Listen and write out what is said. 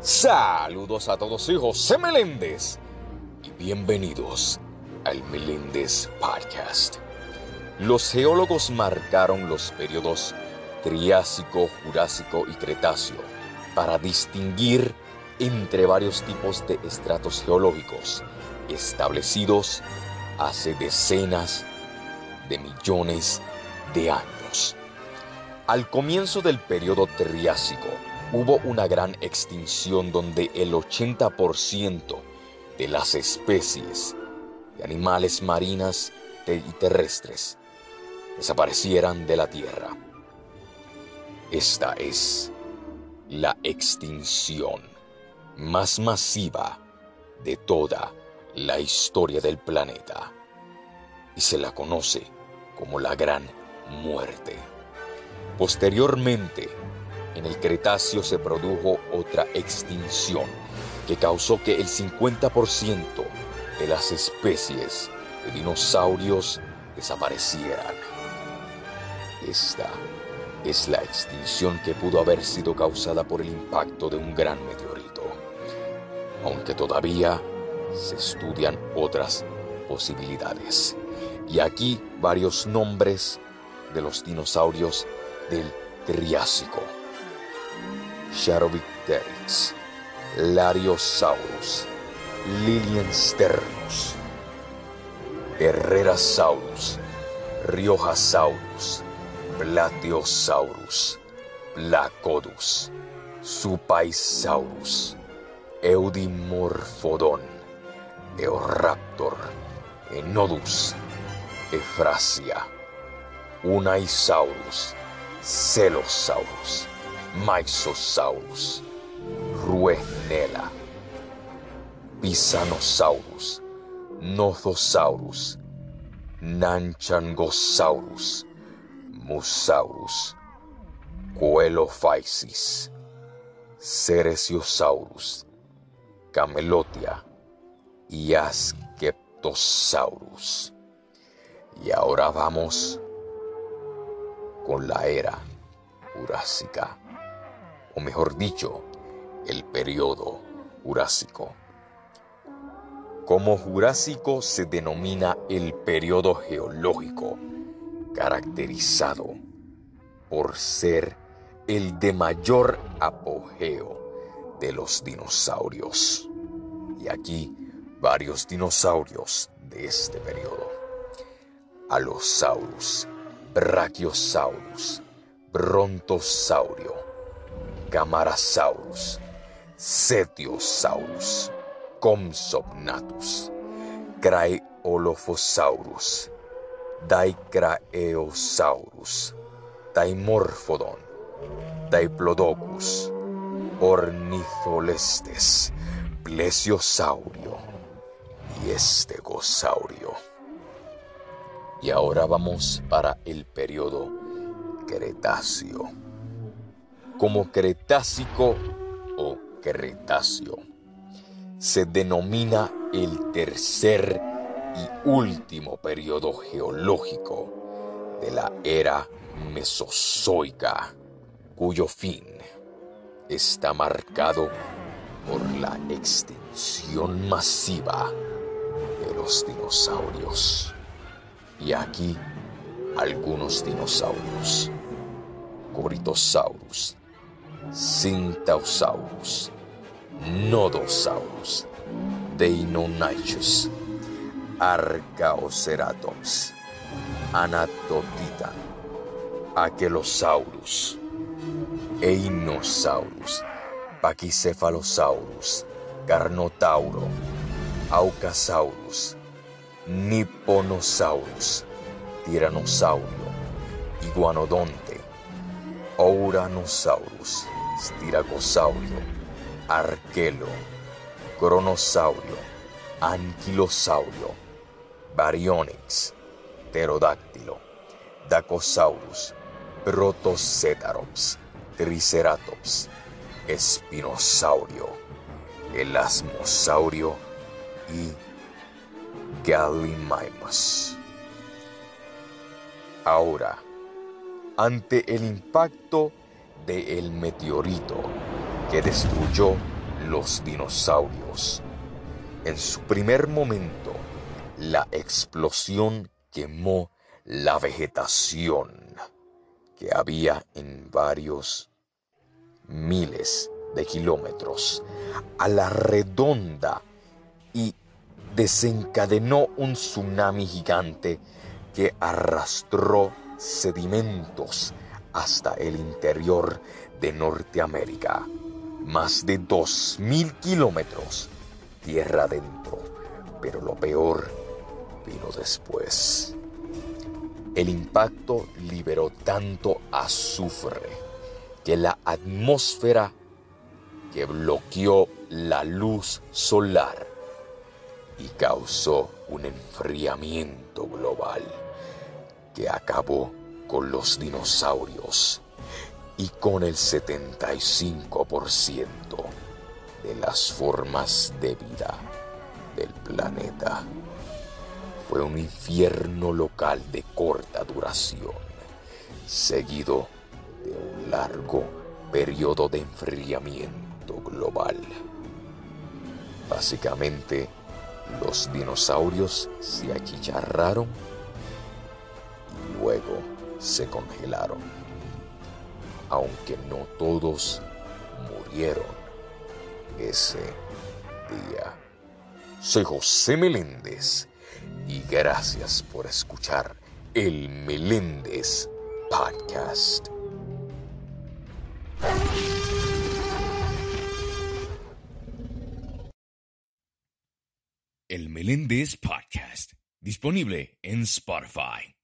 Saludos a todos hijos de Meléndez y bienvenidos al Meléndez Podcast. Los geólogos marcaron los periodos Triásico, Jurásico y Cretáceo para distinguir entre varios tipos de estratos geológicos establecidos hace decenas de millones de años. Al comienzo del periodo Triásico hubo una gran extinción donde el 80% de las especies de animales marinas y terrestres desaparecieran de la Tierra. Esta es la extinción más masiva de toda la historia del planeta y se la conoce como la Gran Muerte. Posteriormente, en el Cretáceo se produjo otra extinción que causó que el 50% de las especies de dinosaurios desaparecieran. Esta es la extinción que pudo haber sido causada por el impacto de un gran meteorito, aunque todavía se estudian otras posibilidades. Y aquí varios nombres de los dinosaurios del Triásico. Charovicteryx, Lariosaurus, Liliensternus, Herrerasaurus, Riojasaurus, Plateosaurus, Placodus, Supaisaurus, Eudimorphodon, Eoraptor, Enodus, Efrasia, Unaisaurus, Celosaurus, Myxosaurus, Ruenela, Pisanosaurus, Nothosaurus, Nanchangosaurus, Musaurus, Coelophysis, Ceresiosaurus, Camelotia y Askeptosaurus. Y ahora vamos con la era Jurásica, o mejor dicho, el periodo Jurásico. Como Jurásico se denomina el periodo geológico caracterizado por ser el de mayor apogeo de los dinosaurios. Y aquí varios dinosaurios de este periodo. Allosaurus, Brachiosaurus, Brontosaurio, Camarasaurus, Cetiosaurus, Compsognathus, Craeolophosaurus, Dicraeosaurus, Dimorphodon, Diplodocus, Ornitholestes, Plesiosaurio y Estegosaurio. Y ahora vamos para el periodo Cretáceo. Como Cretácico o Cretáceo, se denomina el tercer y último periodo geológico de la era Mesozoica, cuyo fin está marcado por la extinción masiva de los dinosaurios. Y aquí algunos dinosaurios. Corythosaurus, Cintaosaurus, Nodosaurus, Deinonychus, Archaeoceratops, Anatotitan, Aquelosaurus, Einosaurus, Pachycephalosaurus, Carnotauro, Aucasaurus, Nipponosaurus, Tiranosaurio, Iguanodonte, Ouranosaurus, Styracosaurio, Arquelo, Cronosaurio, Anquilosaurio, Baryonyx, Pterodáctilo, Dacosaurus, Protocetarops, Triceratops, Espinosaurio, Elasmosaurio y Gallimimus. Ahora, ante el impacto del meteorito que destruyó los dinosaurios. En su primer momento, la explosión quemó la vegetación que había en varios miles de kilómetros a la redonda y desencadenó un tsunami gigante que arrastró sedimentos hasta el interior de Norteamérica. Más de 2.000 kilómetros tierra adentro. Pero lo peor vino después. El impacto liberó tanto azufre que la atmósfera que bloqueó la luz solar y causó un enfriamiento global que acabó con los dinosaurios y con el 75% de las formas de vida del planeta. Fue un infierno local de corta duración, seguido de un largo periodo de enfriamiento global. Básicamente, los dinosaurios se achicharraron y luego se congelaron. Aunque no todos murieron ese día. Soy José Meléndez y gracias por escuchar el Meléndez Podcast. El Meléndez Podcast, disponible en Spotify.